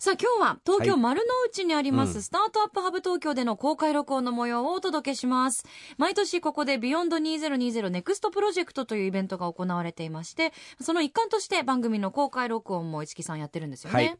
さあ今日は東京はい丸の内にあります、うんスタートアップハブ東京での公開録音の模様をお届けします。毎年ここでビヨンド2020ネクストプロジェクトというイベントが行われていまして、その一環として番組の公開録音も市木さんやってるんですよね。はい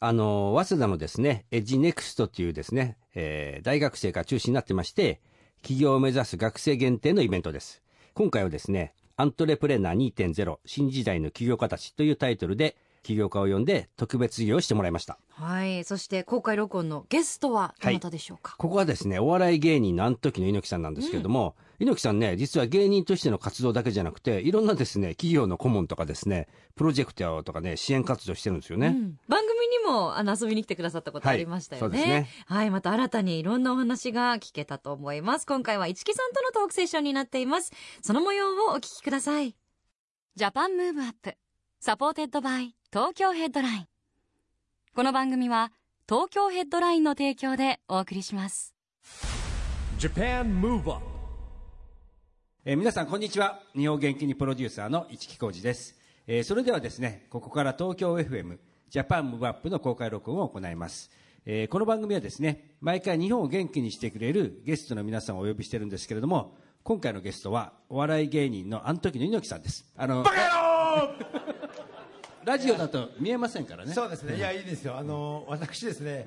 あの早稲田のですねエッジネクストというですね、えー大学生が中心になってまして起業を目指す学生限定のイベントです今回はですねアントレプレナー2.0新時代の起業家たちというタイトルで起業家を呼んで特別授業をしてもらいましたはい、そして公開録音のゲストはどなたでしょうか？ここはですねお笑い芸人のあの時の猪木さんなんですけれども、猪木さんね実は芸人としての活動だけじゃなくていろんなですね企業の顧問とかですねプロジェクトとかね支援活動してるんですよね、うん番組にもあの遊びに来てくださったことありましたよね。はいねはい、また新たにいろんなお話が聞けたと思います。今回は市木さんとのトークセッションになっています。その模様をお聞きください。Japan Move Up supported by Tokyo Headline。この番組は東京ヘッドラインの提供でお送りします。Japan Move Up えー皆さんこんにちは。日本元気にプロデューサーの市木浩司です、えーそれではですねここから東京 FM ジャパンムーブアップの公開録音を行います、えーこの番組はですね毎回日本を元気にしてくれるゲストの皆さんをお呼びしてるんですけれども今回のゲストはお笑い芸人のあの時の猪木さんです。あのラジオだと見えませんからね。そうですね、いや、いいですよ、あの私ですね、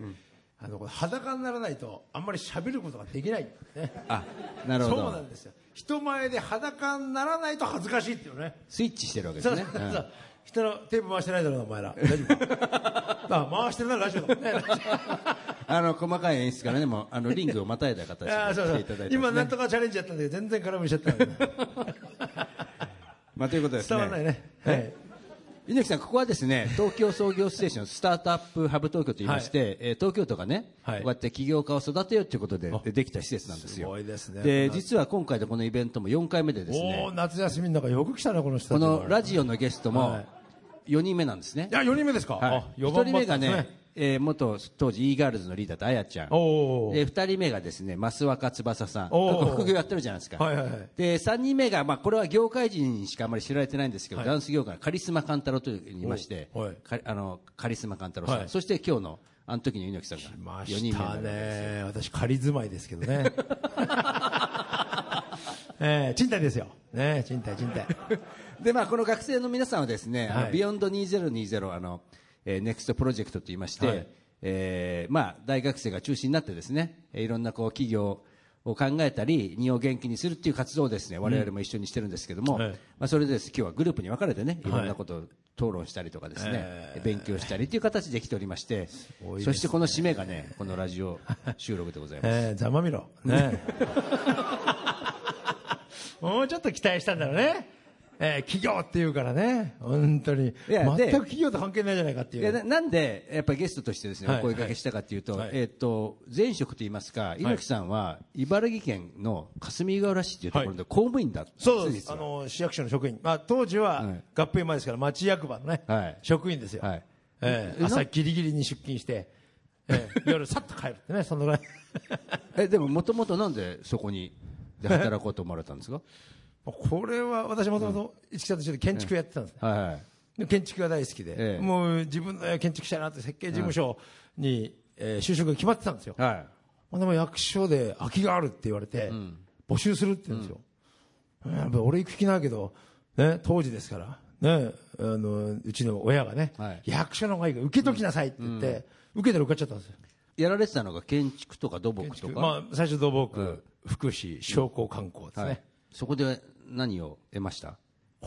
あの裸にならないと、あんまり喋ることができない、ね、あなるほそうどなんですよ、人前で裸にならないと恥ずかしいっていうね、スイッチしてるわけですね。そうそうそう。人のテープ回してないだろうな、お前ら、大丈夫あ回してるならラジオだもんね、あの細かい演出からねもうあのリングをまたいだ形で 来ていただいて今、なんとかチャレンジやったんだけど、全然空振りしちゃったまあ、ということでですね。伝わらないね。はい猪木さん、ここはですね 東京創業ステーションスタートアップハブ東京といいまして、えー東京都がね、はい。こうやって起業家を育てようということであでできた施設なんですよ。すごいですね。で実は今回でこのイベントも4回目でですおねお、夏休みの中、よく来たな、この人たこのラジオのゲストもはい。4人目なんですね。いや、4人目ですか、はい。あ、1 4番人目がね、えー元当時 e ガールズのリーダーとあやちゃん。で2人目がですね増若翼さん。副業やってるじゃないですか、はいはいはい。で3人目が、まあ、これは業界人にしかあまり知られてないんですけど、はい。ダンス業界のカリスマ勘太郎といいまして、おはい。かあのカリスマ勘太郎さん、はい。そして今日のあの時の猪木さん来がま4人目にしたね、私、仮住まいですけどね、えー、賃貸ですよ、ね、賃貸、賃貸、で、まあ、この学生の皆さんはですね、はい。ビヨンド2020あの、えー、ネクストプロジェクトといいまして、はい。えーまあ、大学生が中心になってですね、えーいろんなこう起業を考えたり、日本を元気にするっていう活動をですね、我々も一緒にしてるんですけども、はい。まあ、それでです。今日はグループに分かれてね、い。ろんなことを討論したりとかですね、え勉強したりという形で来ておりまして、ね。そしてこの締めがね、このラジオ収録でございます。えー、ざまみろ、ね、もうちょっと期待したんだろうね、えー、企業っていうからね、本当に、いやで全く企業と関係ないじゃないかっていいやう。ななんでやっぱりゲストとしてですね、はい。お声掛けしたかというと、はい。えっ、と前職といいますか猪木さんは茨城県の霞ヶ浦市というところで公務員だったんです、そうです。あの市役所の職員、まあ、当時ははい。合併前ですから、町役場のね、はい。職員ですよ、はい。えーえ朝ギリギリに出勤して、えー 夜、さっと帰るってね、そのぐらい。えでももともとなんでそこにで働こうと思われたんですか？これは私もともと市木さんと一緒で建築やってたんですね、はい建築が大好きで、ええ。もう自分の建築したいなって設計事務所に、えー就職が決まってたんですよ、はい。でも役所で空きがあるって言われて、募集するって言うんですよ、やっぱり俺行く気ないけど、ね、当時ですから、ね、あのうちの親がね、はい。役所の方がいいから受けときなさいって言って、受けたら受かっちゃったんですよ。やられてたのが建築とか土木とか、まあ、最初土木、福祉、商工観光ですね。はい、そこで何を得ました？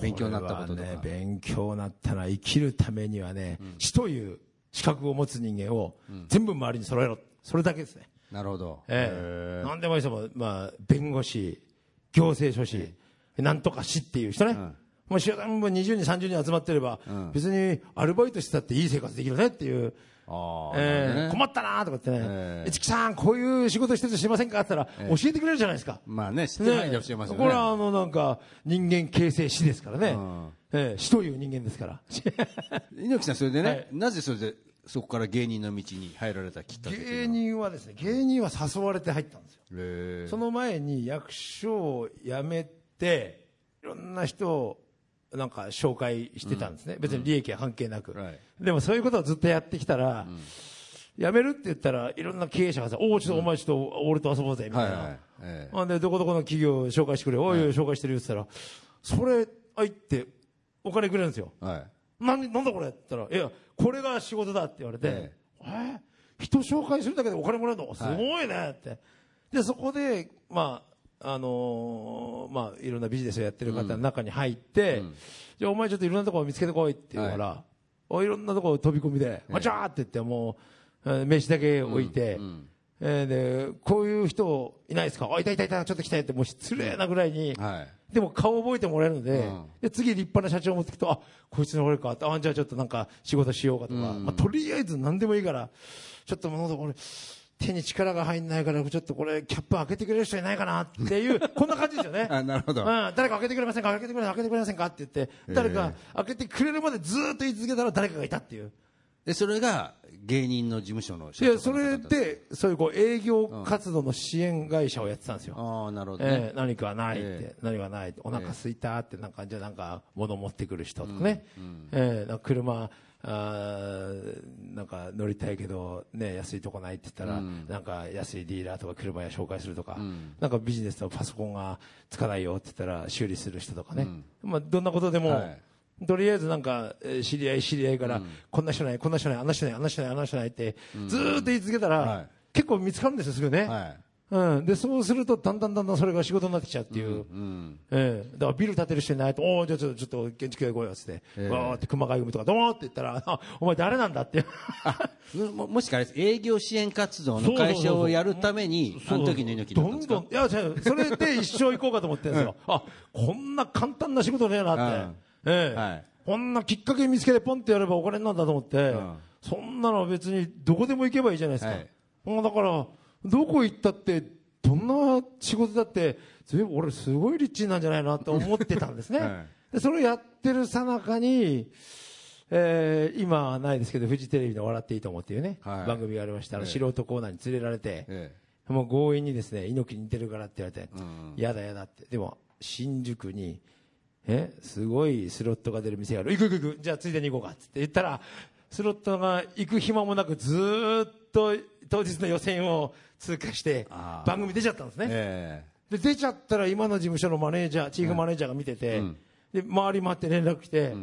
勉強になったこととか、ね、勉強になったのは生きるためにはね、死という資格を持つ人間を全部周りに揃えろ。それだけですね。なるほど、ええ。何でもいい人も、まあ、弁護士、行政書士、なんとか士っていう人ね。もう集団も20人、30人集まってれば、うん。別にアルバイトしてたっていい生活できるねっていう、あえーね。困ったなとかってね、ええ。市木さん、こういう仕事しててしませんかって言ったら、ええ教えてくれるじゃないですか。まあね、知ってないで教えますよね。これはあのなんか人間形成史ですからね、うん。ええ。死という人間ですから。猪木さん、それでね、はい。なぜそれで、そこから芸人の道に入られたきっかけ芸人はですね、芸人は誘われて入ったんですよ。その前に役所を辞めて、いろんな人をなんか紹介してたんですね、別に利益は関係なく、はいでもそういうことをずっとやってきたら、辞めるって言ったら、いろんな経営者がさ、おお、ちょっとお前、ちょっと俺と遊ぼうぜみたいな、で、どこどこの企業紹介してくれ、おいおい、紹介してるよって言ったら、それ、入って、お金くれるんですよ。はい。何なんだこれって言ったら、いや、これが仕事だって言われて、ええ。人紹介するだけでお金もらえるのすごいねって。で、そこで、まあ、あのーまあ、いろんなビジネスをやってる方の中に入って、じゃあお前ちょっといろんなところ見つけてこいって言うから、おいろんなところ飛び込みで、まあ、ちゃーって言って、もう、えー名刺だけ置いて、うんえーで、こういう人いないですか？あ、いたいたいた、ちょっと来てって、もう失礼なぐらいに、はい。でも顔覚えてもらえるので、うん。で次立派な社長を持ってくと、あ、こいつの俺かあ、じゃあちょっとなんか仕事しようかとか、まあ、とりあえず何でもいいから、ちょっともうこれ、手に力が入んないから、ちょっとこれ、キャップ開けてくれる人いないかなっていう、こんな感じですよね。あ、なるほど。うん、誰か開けてくれませんか？開けてくれ、開けてくれませんか？って言って、誰か開けてくれるまでずーっと言い続けたら誰かがいたっていう。で、それが芸人の事務所のいや、そ社長の方だれで、そういうこう営業活動の支援会社をやってたんですよ。ああ、なるほどね。ええ。何かないって、え何かないって、お腹空いたって、なんか、じゃあなんか、物持ってくる人とかね、ええ。なんか車、あーなんか乗りたいけど、ね、安いとこないって言ったら、なんか安いディーラーとか車屋紹介するとか、なんかビジネスのパソコンがつかないよって言ったら修理する人とかね、まあ、どんなことでも、はい。とりあえずなんか、えー知り合い知り合いから、こんな人ない、こんな人ない、あんな人ない、あんな人ない、あんな人ないって、ずーっと言い続けたら、はい。結構見つかるんですよ、すぐね。はい。うん、でそうすると、だんだんだんだんそれが仕事になってきちゃうっていう、うん。ええ。だからビル建てる人いないと、おお、じゃあちょっとちょっと建築屋来いよっつって、ええ。わーって熊谷組とか、どーって言ったら、あお前、誰なんだって、ももしかあれです営業支援活動の会社をやるために、あの時の猪木だったんですか？どんどん、いや、違うそれで一生行こうかと思ってるんですよ、あこんな簡単な仕事ねえなって、ええ。はい。こんなきっかけ見つけて、ポンってやればお金になるんだと思って、ん。そんなの別にどこでも行けばいいじゃないですか。はい。もうだから、どこ行ったって、どんな仕事だって、ずいぶん俺すごいリッチなんじゃないなと思ってたんですね。はいで、それをやってるさなかに、えー今はないですけど、フジテレビの笑っていいと思っていうね、はい番組がありました。ええ素人コーナーに連れられて、えもう強引にですね、猪木に似てるからって言われて、うんやだやだって。でも、新宿に、え、すごいスロットが出る店がある。行く行く行く。じゃあついでに行こうか。つって言ったら、スロットが行く暇もなくずーっと当日の予選を通過して番組出ちゃったんですえね。えで、出ちゃったら今の事務所のマネージャー、チーフマネージャーが見てて、うん。で、周り回って連絡来て、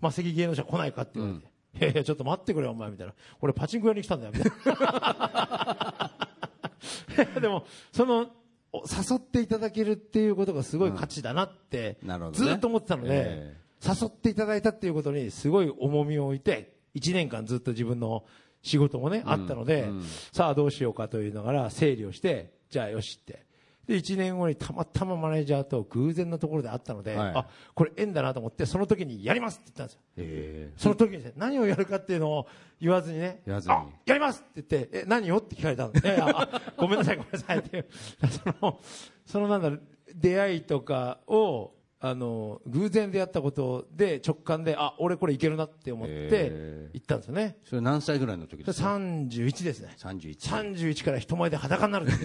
まあ、席芸能者来ないかって言われて、いやいや、ちょっと待ってくれよ、お前、みたいな。俺、パチンコ屋に来たんだよ、みたいな。でも、その、お誘っていただけるっていうことがすごい価値だなって、ね。ずっと思ってたので、え誘っていただいたっていうことにすごい重みを置いて、1年間ずっと自分の仕事もね、あったので、うんさあどうしようかというのから整理をして、じゃあよしって。で、1年後にたまたまマネージャーと偶然のところで会ったので、はいあ、これ縁だなと思って、その時にやりますって言ったんですよ。えその時にね、何をやるかっていうのを言わずにね、言わずにあ、やりますって言って、え、何をって聞かれたの。え、ああごめんなさい、ごめんなさいっていう。その、そのなんだろう、出会いとかを、あの、偶然出会ったことで直感で、あ、俺これいけるなって思って行ったんですよね。それ何歳ぐらいの時ですか？31ですね。31 31から人前で裸になるっね。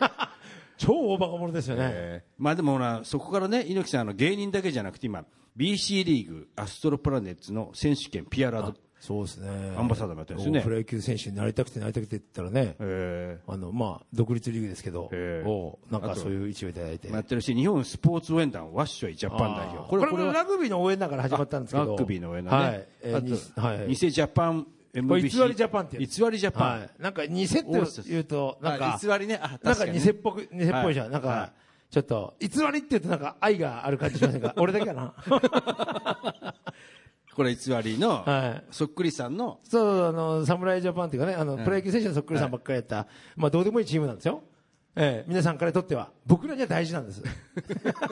超大バカ者ですよね。えーまあでもほらそこからね猪木さんあの芸人だけじゃなくて今 BC リーグアストロプラネッツの選手権ピアラドそうですね。アンバサダーもやってるんですよね。プロ野球選手になりたくてなりたくてって言ったらね、えあの、まあ、独立リーグですけど、ええおなんかそういう位置をいただいて。ーやってるし日本スポーツ応援団ワッショイジャパン代表。これこれラグビーの応援だから始まったんですけど。ラグビーの応援団ね、はい。えーはい。偽ジャパン MBC 偽りジャパンって偽りジャパン、はい。なんか偽って言うと、なんか、あ偽りね。あなんか確かにね。偽っぽく、偽っぽいじゃん。はい。なんか、はちょっと、偽りって言うとなんか愛がある感じしませんか？俺だけかな これ偽りの、はい。そっくりさんの。そう、あの、侍ジャパンっていうかね、あの、プロ野球選手のそっくりさんばっかりやった、まあ、どうでもいいチームなんですよ。ええ。皆さんからとっては僕らには大事なんです。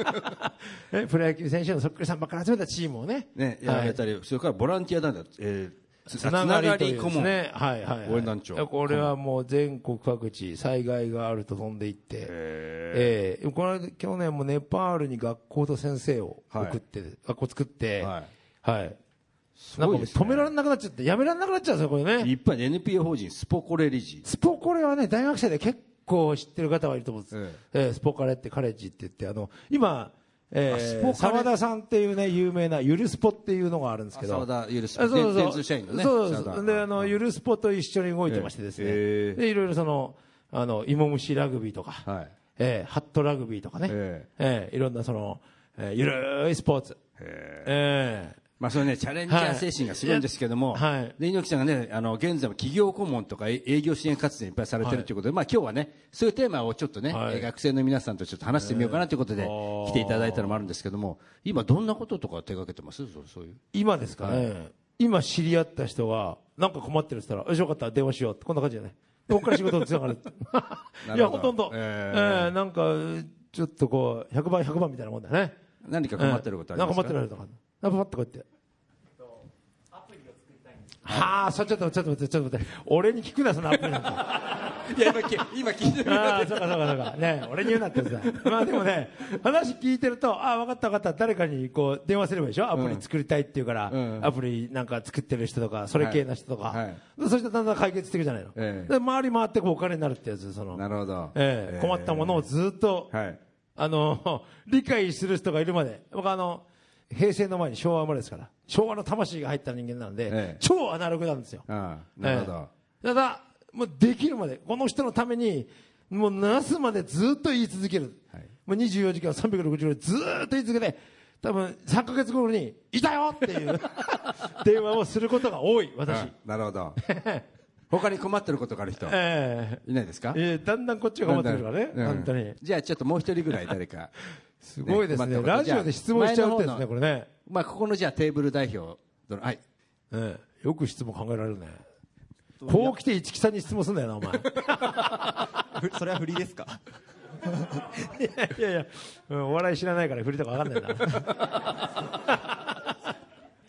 えプロ野球選手のそっくりさんばっかり集めたチームをね。ね、やられたり、それからボランティアなんだ、えー、つつながりと。ですね、はいはい、はい、応援団長。これはもう全国各地、災害があると飛んでいって、え。えこの間去年もネパールに学校と先生を送って、学校作って、ははい、なんか止められなくなっちゃって、やめられなくなっちゃうんですよ、これね。いっぱい NPO 法人スポコレ理事。スポコレはね、大学生で結構知ってる方はいると思うんです。えええスポカレってカレッジって言って、あの、今、えー、沢田さんっていうね、有名なゆるスポっていうのがあるんですけど。あ沢田ゆるスポあそうそう電通社員のねそうそう沢田で、あの、ゆるスポと一緒に動いてましてですね。ええで、いろいろその、あの、芋虫ラグビーとか、はい。えーハットラグビーとかね。ええーいろんなその、えーゆるいスポーツ。ええまあ、それね、チャレンジャー精神がすごいんですけども、はい。はい。で、猪木さんがね、あの、現在も企業顧問とかえ営業支援活動いっぱいされてるということで、まあ、今日はね、そういうテーマをちょっとね、はい。えー学生の皆さんとちょっと話してみようかなということで、来ていただいたのもあるんですけども、今どんなこととか手掛けてます？そういう。今ですかね、今知り合った人が、なんか困ってるって言ったら、よしよかったら電話しようって、こんな感じじゃない。でここから仕事につながる。いや、ほとんど、ええーーなんか、ちょっとこう、100番、100番みたいなもんだよね。何か困ってることありますか、なんか困ってることか、パッとこうやって。はあ、そちょっと、ちょっと待って、ちょっと待って。俺に聞くな、そのアプリなんか。いや、今聞、今聞いてるああ、そうかそうかそうか。ね俺に言うなってさ。まあでもね、話聞いてると、ああ、分かった分かった。誰かにこう、電話すればいいでしょ？アプリ作りたいって言うから、うんアプリなんか作ってる人とか、それ系の人とか。はいそしてだんだん解決していくじゃないの。ええで、回り回ってこうお金になるってやつ、その。なるほど。ええ困ったものをずっと、はい。あの、理解する人がいるまで。僕あの、平成の前に昭和生まれですから。昭和の魂が入った人間なんで、ええ超アナログなんですよ。ああ、なるほど。ええただ、もうできるまで、この人のために、もうなすまでずっと言い続ける。はいもう24時間360日ずーっと言い続けて、多分3ヶ月後に、いたよっていう 電話をすることが多い、私。あなるほど。他に困ってることがある人、えいないですか？えええだんだんこっちが頑張ってくるからね、うん本当に。じゃあちょっともう一人ぐらい誰か。すごいですね。ラジオで質問しちゃうってですね、これね。まあ、ここのじゃあテーブル代表。どのはい。ええよく質問考えられるね。こう来て市木さんに質問すんだよな、お前。ふ それは振りですか？いやいや、うんお笑い知らないから振りとかわかんないんだ。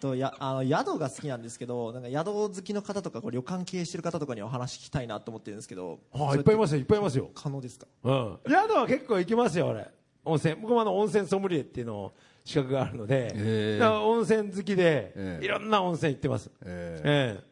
とやあの宿が好きなんですけどなんか宿好きの方とかこう旅館経営してる方とかにお話聞きたいなと思ってるんですけどああ、いっぱいいますよ、いっぱいいますよ。可能ですか？うん。宿は結構行きますよ、俺。温泉。僕もあの温泉ソムリエっていうのを資格があるので、へーだから温泉好きで、ええいろんな温泉行ってます。えええ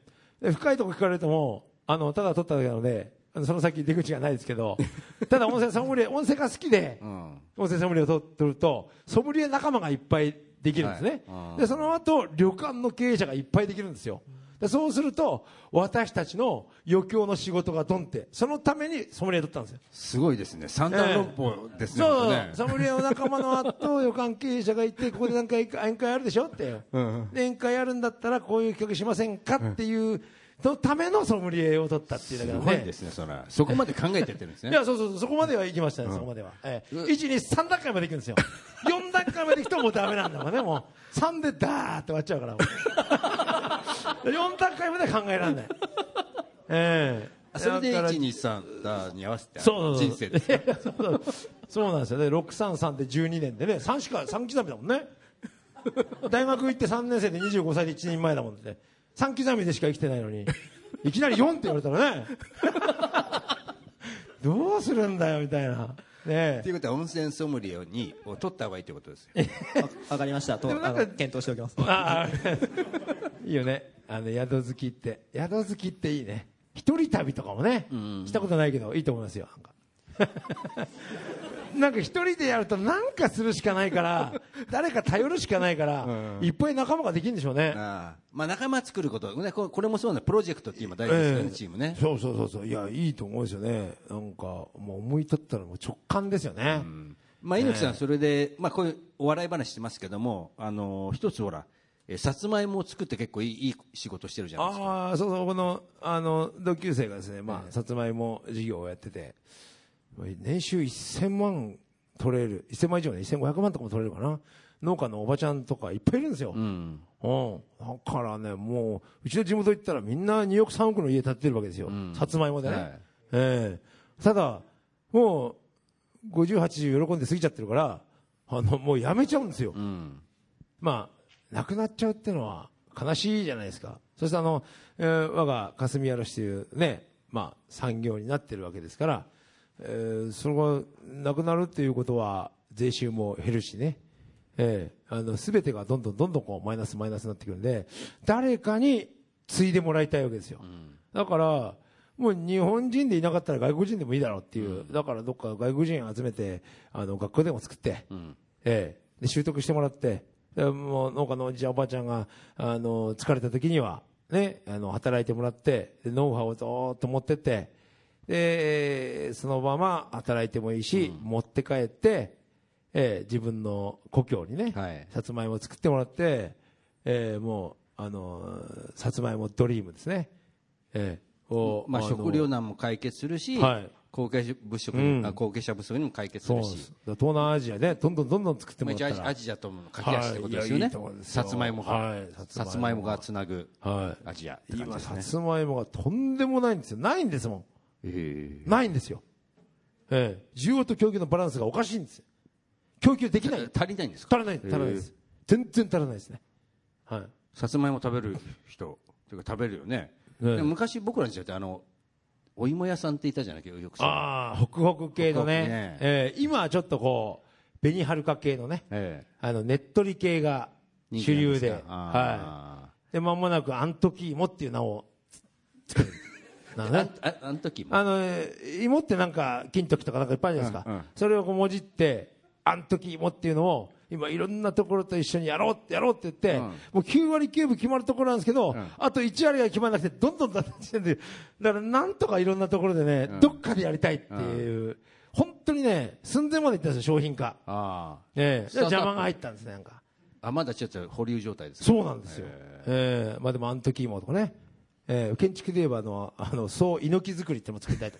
で深いとこ聞かれるとも、あの、ただ取っただけなので、あのその先出口がないですけど、ただ温泉ソムリエ、温泉が好きで、うん。温泉ソムリエを取取ると、ソムリエ仲間がいっぱいできるんですね。はいで、その後、旅館の経営者がいっぱいできるんですよ。でそうすると、私たちの余興の仕事がドンって、そのためにソムリエ取ったんですよ。すごいですね。三段論法ですね。そう、本当ねソムリエの仲間の後、旅館経営者がいて、ここでなんか宴会あるでしょって。んで宴会あるんだったら、こういう企画しませんかっていう、のためのソムリエを取ったっていうだけなんで。すごいですね、それは。そこまで考えてやってるんですね。いや、そうそうそう、そこまでは行きましたね、そこまでは。ええ、1、2、3段階まで行くんですよ。4段階まで行くともうダメなんだもんね、もう。3でダーって終わっちゃうから。もう4段階まで考えられない。ええあそれでだから1、2、3だに合わせて人生で すね。そうなんですよね。633で12年でね、3しか、3刻みだもんね。大学行って3年生で25歳で1人前だもんね。3刻みでしか生きてないのに、いきなり4って言われたらね、どうするんだよ、みたいな。ねということは温泉ソムリエにを取った方がいいということですよ。あわかりましたとでもなんかあの検討しておきますああ、いいよね。あの、宿好きって。宿好きっていいね。一人旅とかもね、したことないけど、いいと思いますよ。なんか なんか一人でやるとなんかするしかないから、誰か頼るしかないから、いっぱい仲間ができるんでしょうね。まあ仲間作ること、ね、ここれもそうね、プロジェクトって今大事ですよね、ええチームね。そうそうそうそう。いや、いいと思うんですよね。なんか、もう思い立ったらもう直感ですよね。まあ、猪木さん、それで、まあ、こういうお笑い話してますけども、あの一つほら、えーさつまいもを作って結構いいいい仕事してるじゃないですか。ああ、そうそう、この、あの、同級生がですね、まあ、さつまいも事業をやってて、年収1000万取れる、1000万以上ね、1500万とかも取れるかな。農家のおばちゃんとかいっぱいいるんですよ。うん。うん。だからね、もう、うちの地元行ったらみんな2億3億の家建ててるわけですよ。んさつまいもでね。はいええただ、もう50、80喜んで過ぎちゃってるから、あの、もうやめちゃうんですよ。うん。まあ、亡くなっちゃうっていうのは悲しいじゃないですか。そしてあの、えー我が霞嵐というね、まあ、産業になってるわけですから、えーそれがなくなるっていうことは税収も減るしね、えーあの、すべてがどんどんどんどんこうマイナスマイナスになってくるんで、誰かに継いでもらいたいわけですよ。だから、もう日本人でいなかったら外国人でもいいだろうっていう、だからどっか外国人集めて、あの、学校でも作って、ええで習得してもらって、でもう農家のおじちゃんおばあちゃんが、あの、疲れた時には、ね、あの、働いてもらって、でノウハウをずーっと持ってって、で、そのまま働いてもいいし、持って帰って、ええ自分の故郷にね、はい。さつまいもを作ってもらって、ええもう、あの、さつまいもドリームですね。ええをまあ、の食糧難も解決するし、はい後継者不足うん後継者不足にも解決するしす。東南アジアでどんどんどんどん作ってまあ、もらったら。アジアとの架け橋ってことですよね。さつまいもが、はいさつまいもがつなぐはいアジアって感じ今。さつまいもがとんでもないんですよ。ないんですもえん。ないんですよ。ええ需要と供給のバランスがおかしいんですよ。供給できない。え足りないんですか？足らない、足らないです。全然足らないですね。はい。さつまいも食べる人、というか食べるよね。ねでも昔僕らの時代ってあの、お芋屋さんっていたじゃないよくああ、ホクホク系のね。ねええ今はちょっとこう、紅はるか系のね、ええあの、ねっとり系が主流なんすか？で、はあい。で、間もなく、アントキーモっていう名を。なのね。ーああの時も。あの、えー芋ってなんか、金時とかなんかいっぱいあるじゃないですか。うんうんそれをこうもじって、あん時芋っていうのを、今いろんなところと一緒にやろうってやろうって言って、うんもう9割9分決まるところなんですけど、んあと1割が決まらなくて、どんどんだんだんしてんで、だからなんとかいろんなところでね、どっかでやりたいっていう、本当にね、寸前までいったんですよ、商品化。あ邪魔が入ったんですね、なんか。あ。あ、まだちょっと保留状態ですかそうなんですよ。ええまあでも、あの時芋とかね。ええ建築で言えばあの、あの、そう、猪木作りってのも作りたいと。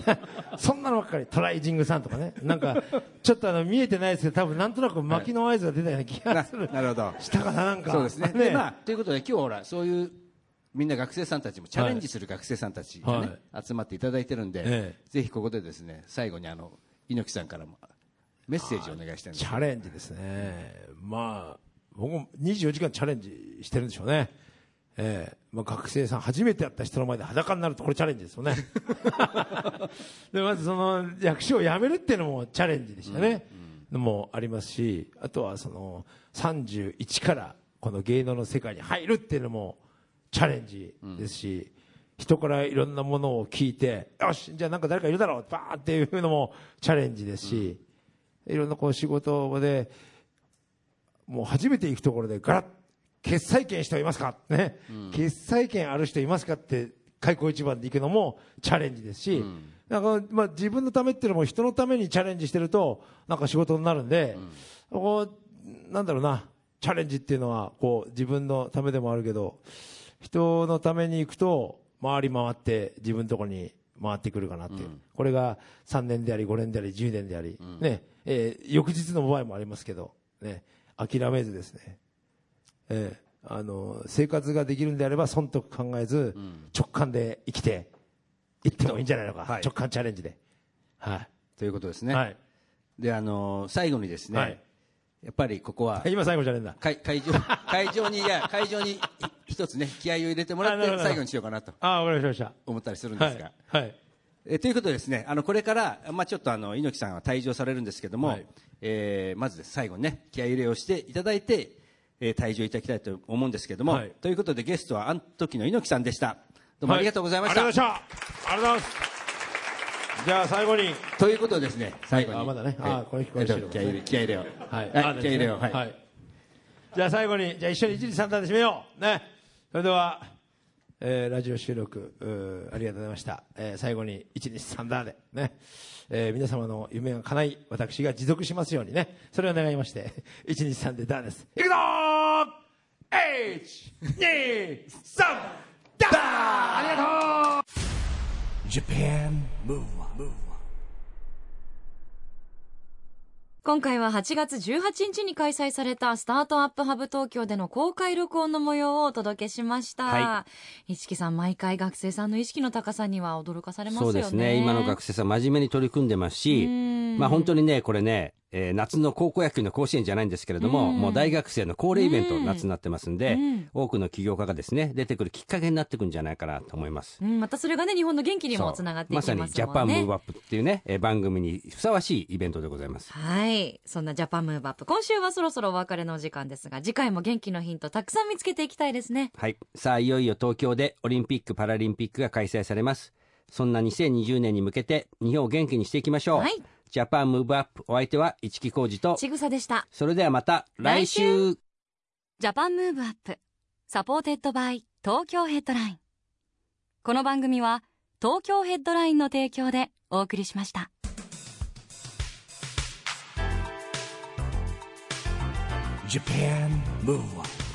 そんなのばっかり、トライジングさんとかね。なんか、ちょっとあの、見えてないですけど、多分なんとなく巻きの合図が出たような気がする。なるほど。したかな、なんか。そうですね。で、まあ、ということで今日ほら、そういう、みんな学生さんたちもチャレンジする学生さんたちがね、集まっていただいてるんで、ええぜひここでですね、最後にあの、猪木さんからもメッセージをお願いしたいんですチャレンジですね。まあ、僕も24時間チャレンジしてるんでしょうね。ええまあ、学生さん初めてやった人の前で裸になるとこれチャレンジですよね。でまずその役所を辞めるっていうのもチャレンジでしたね。のもありますし、あとはその31からこの芸能の世界に入るっていうのもチャレンジですし、人からいろんなものを聞いて、よし、じゃあなんか誰かいるだろう、バーっていうのもチャレンジですし、いろんなこう仕事で、もう初めて行くところでガラッ、決済権人いますか？ね、決済権ある人いますか？って、開口一番で行くのもチャレンジですし、なんかまあ自分のためっていうのも人のためにチャレンジしてると、なんか仕事になるんで、こう、なんだろうな、チャレンジっていうのは、こう、自分のためでもあるけど、人のために行くと、回り回って自分のところに回ってくるかなっていう。これが3年であり、5年であり、10年であり、ね、えー翌日の場合もありますけど、ね、諦めずですね、えーあの、生活ができるんであれば、損得考えず、直感で生きて、いってもいいんじゃないのか。はい直感チャレンジで。はということですい。ね。はい。で、あのー最後にですね、はいやっぱりここは、今最後じゃねえんだ。会会場、会場に、いや、会場にい一つね、気合を入れてもらって最後にしようかなとあかりました。思ったりするんですが。はい。えということでですね、あのこれから、まあ、ちょっとあの猪木さんは退場されるんですけども、はいえーまず最後にね、気合い入れをしていただいて、えー退場いただきたいと思うんですけども、はいということでゲストはあの時の猪木さんでした。どうもありがとうございました。はありがとうございました。ありがとうございます。じゃあ最後に、ということでですね、最後に。あまだねはいあこれ聞こえるえっと気合い入れ、気合い入れを。はい。はい、あ気合い入れを。はい。はい。じゃあ最後に、じゃあ一緒に一日三段で締めよう。ね。それでは、えーラジオ収録、ありがとうございました。えー最後に一日三段で、ね。えー皆様の夢が叶い、私が持続しますようにね。それを願いまして、一日三でダーです。いくぞー !1、2、3、ダーありがとう Japan Move Up, 今回は8月18日に開催されたスタートアップハブ東京での公開録音の模様をお届けしました。は市木さん、毎回学生さんの意識の高さには驚かされますよね。そうですね。今の学生さん真面目に取り組んでますし、うんまあ本当にね、これね、えー夏の高校野球の甲子園じゃないんですけれども、うんもう大学生の恒例イベントうん夏になってますんで、うん多くの起業家がですね、出てくるきっかけになってくるんじゃないかなと思います。うん、またそれがね、日本の元気にもつながっていきますもんね。まさにジャパンムーブアップっていうね、えー番組にふさわしいイベントでございます。はい。そんなジャパンムーブアップ。今週はそろそろお別れのお時間ですが、次回も元気のヒントたくさん見つけていきたいですね。はい。さあ、いよいよ東京でオリンピック・パラリンピックが開催されます。そんな2020年に向けて日本を元気にしていきましょう。はいジャパンムーブアップお相手は市木浩二と、ちぐさでした。それではまた来来週ジャパンムーブアップ。supported by Tokyo Headline。この番組は東京ヘッドラインの提供でお送りしました。Japan Move Up